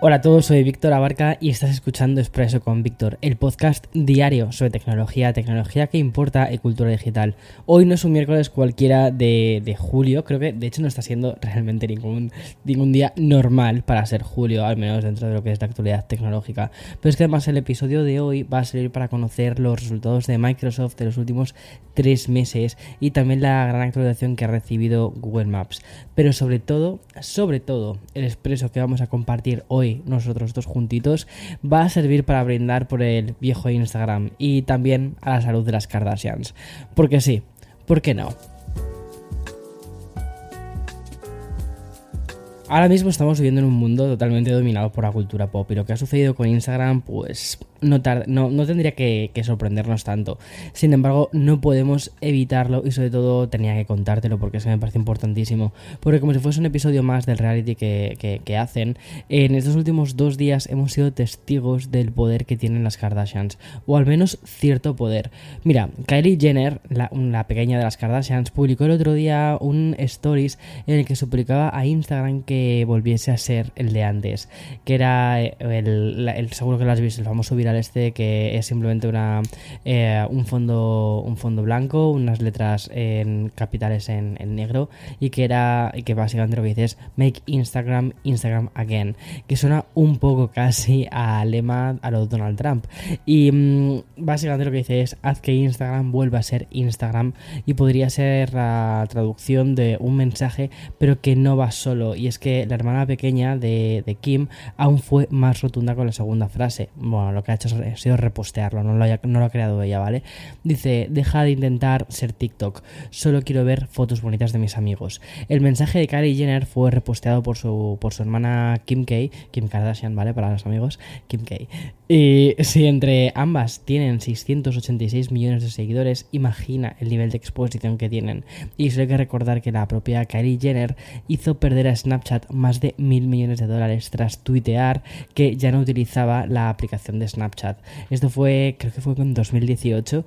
Hola a todos, soy Víctor Abarca y estás escuchando Expreso con Víctor, el podcast diario sobre tecnología, tecnología que importa y cultura digital. Hoy no es un miércoles cualquiera de, de, julio, creo que de hecho no está siendo realmente ningún, ningún día normal para ser julio, al menos dentro de lo que es la actualidad tecnológica. Pero es que además el episodio de hoy va a servir para conocer los resultados de Microsoft de los últimos tres meses y también la gran actualización que ha recibido Google Maps. Pero sobre todo, sobre todo, el expreso que vamos a compartir hoy nosotros dos juntitos va a servir para brindar por el viejo Instagram y también a la salud de las Kardashians. Porque sí, ¿por qué no? Ahora mismo estamos viviendo en un mundo totalmente dominado por la cultura pop y lo que ha sucedido con Instagram pues no, no, tendría que, sorprendernos tanto. Sin embargo, no podemos evitarlo y sobre todo tenía que contártelo porque eso me parece importantísimo. Porque como si fuese un episodio más del reality que, hacen, en estos últimos dos días hemos sido testigos del poder que tienen las Kardashians, o al menos cierto poder. Mira, Kylie Jenner, la, pequeña de las Kardashians, publicó el otro día un stories en el que suplicaba a Instagram que volviese a ser el de antes, que era el, el, seguro que lo has visto, el famoso este que es simplemente una eh, un fondo un fondo blanco unas letras en capitales en, negro y que era que básicamente lo que dice es make Instagram Instagram again que suena un poco casi a lema a lo de Donald Trump. Y mm, básicamente lo que dice es haz que Instagram vuelva a ser Instagram y podría ser la traducción de un mensaje pero que no va solo. Y es que la hermana pequeña de, de Kim aún fue más rotunda con la segunda frase. Bueno lo que ha ha sido repostearlo, no lo, no lo ha creado ella, ¿vale? Dice, deja de intentar ser TikTok, solo quiero ver fotos bonitas de mis amigos. El mensaje de Kylie Jenner fue reposteado por su, por su hermana Kim K, Kim Kardashian, ¿vale? Para los amigos, Kim K. Y si entre ambas tienen 686 millones de seguidores, imagina el nivel de exposición que tienen. Y solo hay que recordar que la propia Kylie Jenner hizo perder a Snapchat más de mil millones de dólares tras tuitear que ya no utilizaba la aplicación de Snapchat esto fue, creo que fue en 2018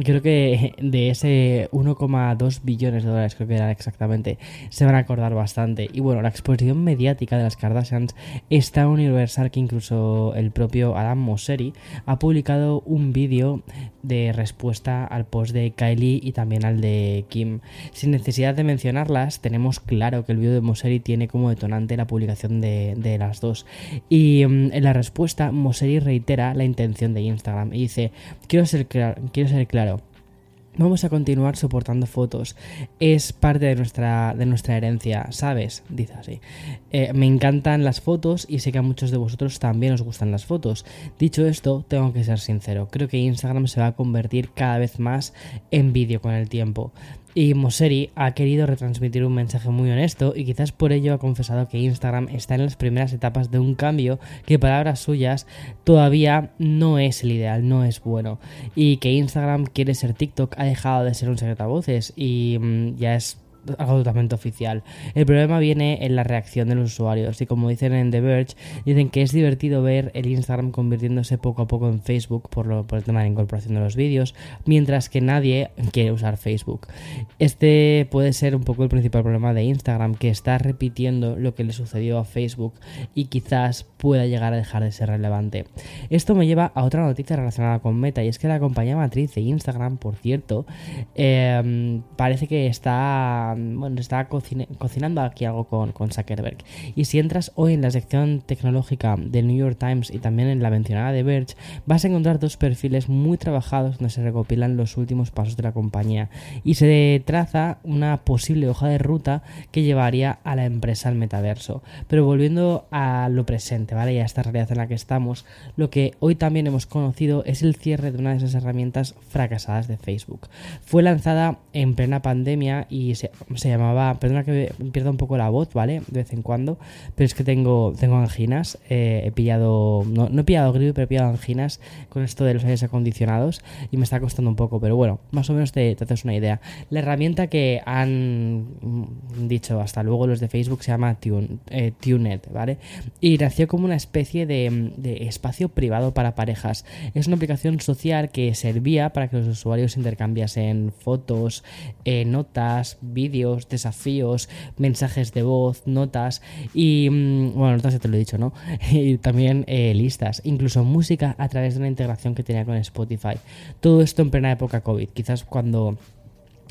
creo que de ese 1,2 billones de dólares, creo que era exactamente, se van a acordar bastante. Y bueno, la exposición mediática de las Kardashians es tan universal que incluso el propio Adam Mosseri ha publicado un vídeo de respuesta al post de Kylie y también al de Kim. Sin necesidad de mencionarlas, tenemos claro que el vídeo de Mosseri tiene como detonante la publicación de, las dos. Y mm, en la respuesta, Mosseri reitera la intención de Instagram y dice: Quiero ser, quiero ser claro Vamos a continuar soportando fotos. Es parte de nuestra, de nuestra herencia, ¿sabes? Dice así. Eh, me encantan las fotos y sé que a muchos de vosotros también os gustan las fotos. Dicho esto, tengo que ser sincero. Creo que Instagram se va a convertir cada vez más en vídeo con el tiempo. Y Moseri ha querido retransmitir un mensaje muy honesto y quizás por ello ha confesado que Instagram está en las primeras etapas de un cambio que, palabras suyas, todavía no es el ideal, no es bueno. Y que Instagram quiere ser TikTok ha dejado de ser un secreto a voces y mm, ya es algo totalmente oficial. El problema viene en la reacción de los usuarios y como dicen en The Verge, dicen que es divertido ver el Instagram convirtiéndose poco a poco en Facebook por, lo, por el tema de la incorporación de los vídeos, mientras que nadie quiere usar Facebook. Este puede ser un poco el principal problema de Instagram, que está repitiendo lo que le sucedió a Facebook y quizás pueda llegar a dejar de ser relevante. Esto me lleva a otra noticia relacionada con Meta y es que la compañía matriz de Instagram, por cierto, eh, parece que está bueno, está cocinando aquí algo con, con Zuckerberg. Y si entras hoy en la sección tecnológica del New York Times y también en la mencionada de Verge, vas a encontrar dos perfiles muy trabajados donde se recopilan los últimos pasos de la compañía y se traza una posible hoja de ruta que llevaría a la empresa al metaverso. Pero volviendo a lo presente, ¿vale? Y a esta realidad en la que estamos, lo que hoy también hemos conocido es el cierre de una de esas herramientas fracasadas de Facebook. Fue lanzada en plena pandemia y se, llamaba, perdona que pierda un poco la voz, ¿vale? De vez en cuando, pero es que tengo, tengo anginas, eh, he pillado, no, he pillado gripe, pero he pillado anginas con esto de los aires acondicionados y me está costando un poco, pero bueno, más o menos te, te haces una idea. La herramienta que han dicho hasta luego los de Facebook se llama Tune, eh, ¿vale? Y nació como una especie de, espacio privado para parejas. Es una aplicación social que servía para que los usuarios intercambiasen fotos, eh, notas, vídeos, desafíos, mensajes de voz, notas y, mm, bueno, notas ya te lo he dicho, ¿no? y también eh, listas, incluso música a través de una integración que tenía con Spotify. Todo esto en plena época COVID, quizás cuando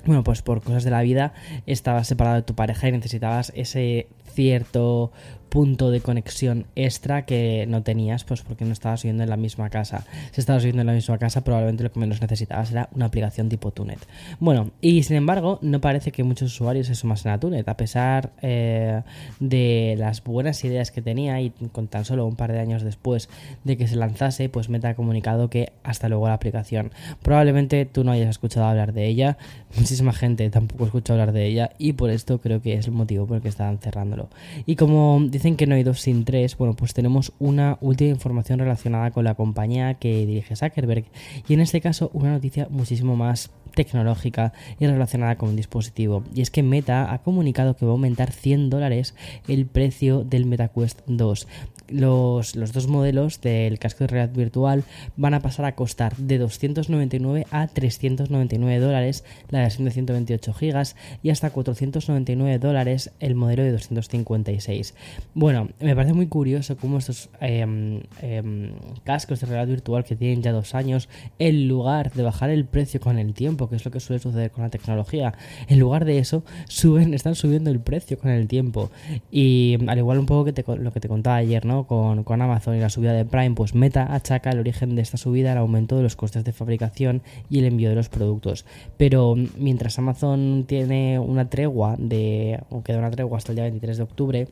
bueno, pues por cosas de la vida estabas separado de tu pareja y necesitabas ese cierto punto de conexión extra que no tenías, pues porque no estabas viviendo en la misma casa. Si estabas viviendo en la misma casa, probablemente lo que menos necesitabas era una aplicación tipo Tunet. Bueno, y sin embargo, no parece que muchos usuarios se sumasen a Tunet, a pesar eh, de las buenas ideas que tenía y con tan solo un par de años después de que se lanzase, pues Meta ha comunicado que hasta luego la aplicación. Probablemente tú no hayas escuchado hablar de ella, muchísima gente tampoco escucha hablar de ella y por esto creo que es el motivo por el que están cerrándolo. Y como dicen que no hay dos sin tres, bueno, pues tenemos una última información relacionada con la compañía que dirige Zuckerberg. Y en este caso una noticia muchísimo más tecnológica y relacionada con un dispositivo. Y es que Meta ha comunicado que va a aumentar 100 dólares el precio del MetaQuest 2 los, dos modelos del casco de realidad virtual van a pasar a costar de 299 a 399 dólares la versión de 128 gigas y hasta 499 dólares el modelo de 256. Bueno, me parece muy curioso cómo estos em, em, cascos de realidad virtual que tienen ya dos años, en lugar de bajar el precio con el tiempo, que es lo que suele suceder con la tecnología, en lugar de eso, suben, están subiendo el precio con el tiempo. Y al igual un poco lo que te contaba ayer, ¿no? Con, Amazon y la subida de Prime, pues Meta achaca el origen de esta subida al aumento de los costes de fabricación y el envío de los productos. Pero mientras Amazon tiene una tregua de, o queda una tregua hasta el día 23 de octubre,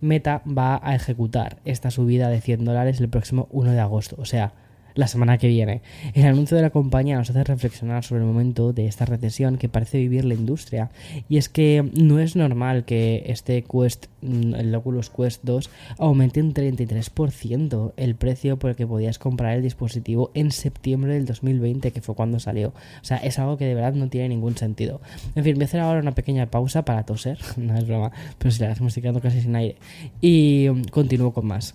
Meta va a ejecutar esta subida de 100 dólares el próximo 1 de agosto. O sea, la semana que viene. El anuncio de la compañía nos hace reflexionar sobre el momento de esta recesión que parece vivir la industria. Y es que no es normal que este Quest, mm, el Oculus Quest 2, aumente un 33% el precio por el que podías comprar el dispositivo en septiembre del 2020, que fue cuando salió. O sea, es algo que de verdad no tiene ningún sentido. En fin, voy a hacer ahora una pequeña pausa para toser, no es broma, pero si la estoy quedando casi sin aire. Y mm, continúo con más.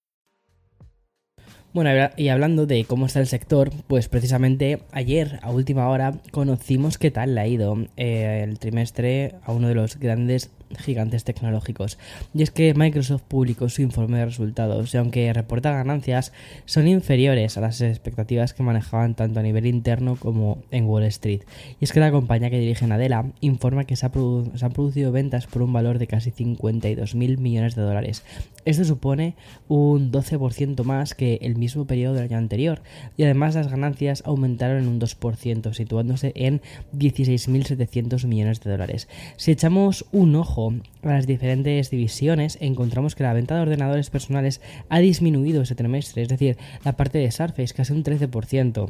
Bueno, y hablando de cómo está el sector, pues precisamente ayer a última hora conocimos qué tal le ha ido eh, el trimestre a uno de los grandes gigantes tecnológicos. Y es que Microsoft publicó su informe de resultados y aunque reporta ganancias, son inferiores a las expectativas que manejaban tanto a nivel interno como en Wall Street. Y es que la compañía que dirige Nadella informa que se, han producido ventas por un valor de casi 52 mil millones de dólares. Esto supone un 12% más que el mismo periodo del año anterior y además las ganancias aumentaron en un 2%, situándose en 16.700 millones de dólares. Si echamos un ojo a las diferentes divisiones, encontramos que la venta de ordenadores personales ha disminuido ese trimestre, es decir, la parte de Surface casi un 13%.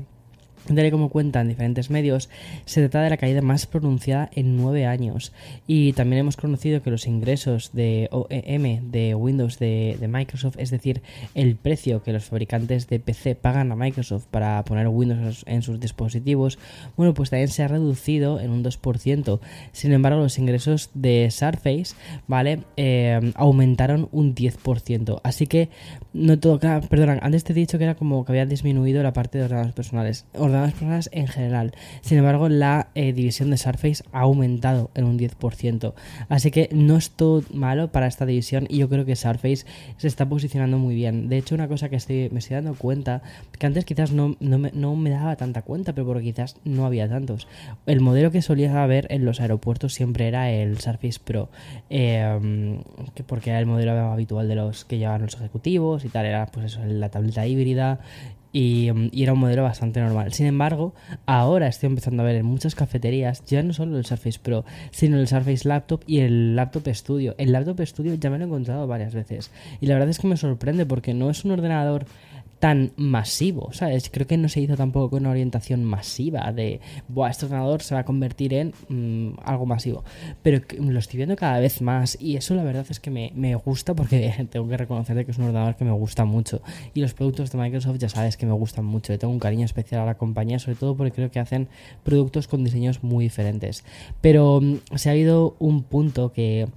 Tal y como cuentan diferentes medios, se trata de la caída más pronunciada en nueve años. Y también hemos conocido que los ingresos de OEM de Windows de, Microsoft, es decir, el precio que los fabricantes de PC pagan a Microsoft para poner Windows en sus dispositivos, bueno, pues también se ha reducido en un 2%. Sin embargo, los ingresos de Surface, ¿vale? Eh, aumentaron un 10%. Así que no todo, perdón, antes te he dicho que era como que había disminuido la parte de ordenadores personales personales en general. Sin embargo, la eh, división de Surface ha aumentado en un 10%. Así que no es todo malo para esta división y yo creo que Surface se está posicionando muy bien. De hecho, una cosa que estoy, me estoy dando cuenta, que antes quizás no, me, daba tanta cuenta, pero porque quizás no había tantos. El modelo que solía haber en los aeropuertos siempre era el Surface Pro, eh, porque era el modelo habitual de los que llevaban los ejecutivos y tal, era pues eso, la tableta híbrida y, era un modelo bastante normal. Sin embargo, ahora estoy empezando a ver en muchas cafeterías ya no solo el Surface Pro, sino el Surface Laptop y el Laptop Studio. El Laptop Studio ya me lo he encontrado varias veces y la verdad es que me sorprende porque no es un ordenador tan masivo, ¿sabes? Creo que no se hizo tampoco con una orientación masiva de, Buah, este ordenador se va a convertir en mm, algo masivo. Pero lo estoy viendo cada vez más y eso la verdad es que me, me gusta porque tengo que reconocer que es un ordenador que me gusta mucho. Y los productos de Microsoft ya sabes que me gustan mucho. Le tengo un cariño especial a la compañía, sobre todo porque creo que hacen productos con diseños muy diferentes. Pero mm, se ha habido un punto que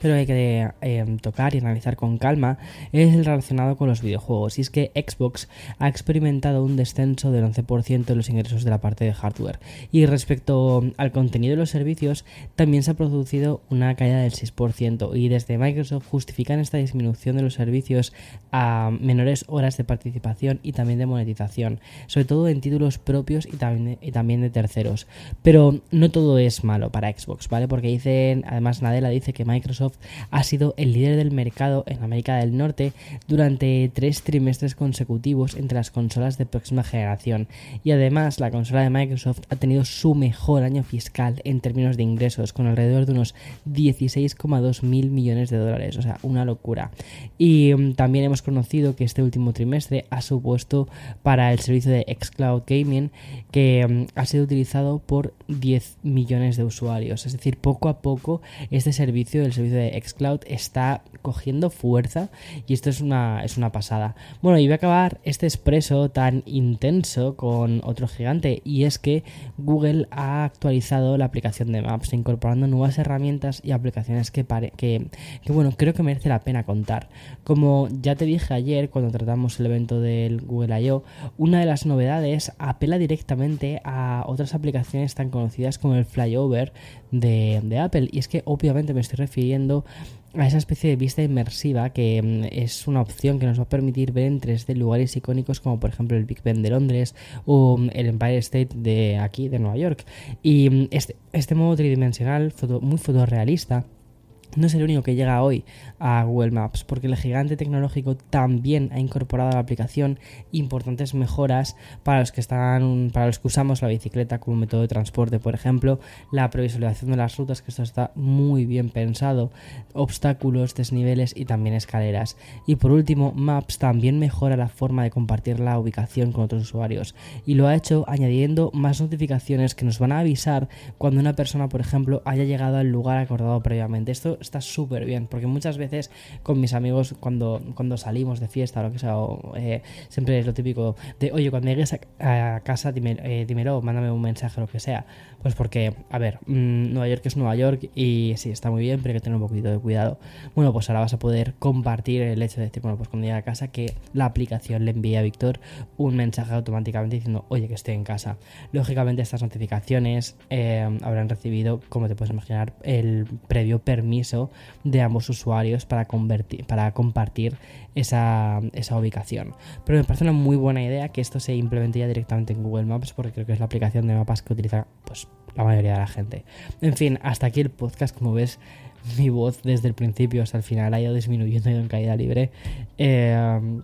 pero hay que em, tocar y analizar con calma es el relacionado con los videojuegos. Y es que Xbox ha experimentado un descenso del 11% de los ingresos de la parte de hardware. Y respecto al contenido de los servicios, también se ha producido una caída del 6%. Y desde Microsoft justifican esta disminución de los servicios a menores horas de participación y también de monetización, sobre todo en títulos propios y también, y también de terceros. Pero no todo es malo para Xbox, ¿vale? Porque dicen, además Nadella dice que Microsoft ha sido el líder del mercado en América del Norte durante tres trimestres consecutivos entre las consolas de próxima generación. Y además la consola de Microsoft ha tenido su mejor año fiscal en términos de ingresos con alrededor de unos 16,2 mil millones de dólares, o sea, una locura. Y mm, también hemos conocido que este último trimestre ha supuesto para el servicio de xCloud Gaming que mm, ha sido utilizado por 10 millones de usuarios, es decir, poco a poco este servicio, el servicio de xCloud está cogiendo fuerza y esto es una, es una pasada. Bueno, y voy a acabar este expreso tan intenso con otro gigante y es que Google ha actualizado la aplicación de Maps incorporando nuevas herramientas y aplicaciones que, que, que bueno, creo que merece la pena contar. Como ya te dije ayer cuando tratamos el evento del Google I.O., una de las novedades apela directamente a otras aplicaciones tan conocidas como el Flyover de, de Apple y es que obviamente me estoy refiriendo a esa especie de vista inmersiva que mm, es una opción que nos va a permitir ver en 3D lugares icónicos como por ejemplo el Big Ben de Londres o mm, el Empire State de aquí, de Nueva York. Y mm, este, este modo tridimensional, muy fotorrealista, no es el único que llega hoy a Google Maps, porque el gigante tecnológico también ha incorporado a la aplicación importantes mejoras para los que están, para los que usamos la bicicleta como método de transporte, por ejemplo, la previsualización de las rutas, que esto está muy bien pensado, obstáculos, desniveles y también escaleras. Y por último, Maps también mejora la forma de compartir la ubicación con otros usuarios y lo ha hecho añadiendo más notificaciones que nos van a avisar cuando una persona, por ejemplo, haya llegado al lugar acordado previamente. Esto está súper bien, porque muchas veces con mis amigos cuando, cuando salimos de fiesta o lo que sea, eh, siempre es lo típico de, oye, cuando llegues a, casa dime, eh, dímelo, mándame un mensaje o lo que sea. Pues porque, a ver, mm, Nueva York es Nueva York y sí, está muy bien, pero hay que tener un poquito de cuidado. Bueno, pues ahora vas a poder compartir el hecho de decir, bueno, pues cuando llegue a casa que la aplicación le envíe a Víctor un mensaje automáticamente diciendo, oye, que estoy en casa. Lógicamente estas notificaciones eh, habrán recibido, como te puedes imaginar, el previo permiso de ambos usuarios para, convertir, para compartir esa, ubicación. Pero me parece una muy buena idea que esto se implemente ya directamente en Google Maps porque creo que es la aplicación de mapas que utiliza pues, la mayoría de la gente. En fin, hasta aquí el podcast, como ves mi voz desde el principio hasta el final ha ido disminuyendo, ido en caída libre. Eh,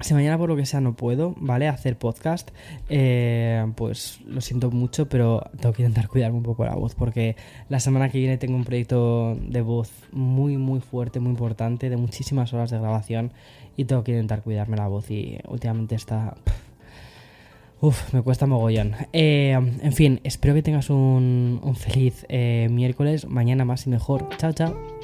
si mañana por lo que sea no puedo, ¿vale? Hacer podcast, eh, pues lo siento mucho, pero tengo que intentar cuidarme un poco la voz porque la semana que viene tengo un proyecto de voz muy, muy fuerte, muy importante, de muchísimas horas de grabación y tengo que intentar cuidarme la voz y últimamente está... Uf, me cuesta mogollón. Eh, en fin, espero que tengas un, feliz eh, miércoles, mañana más y mejor. Chao, chao.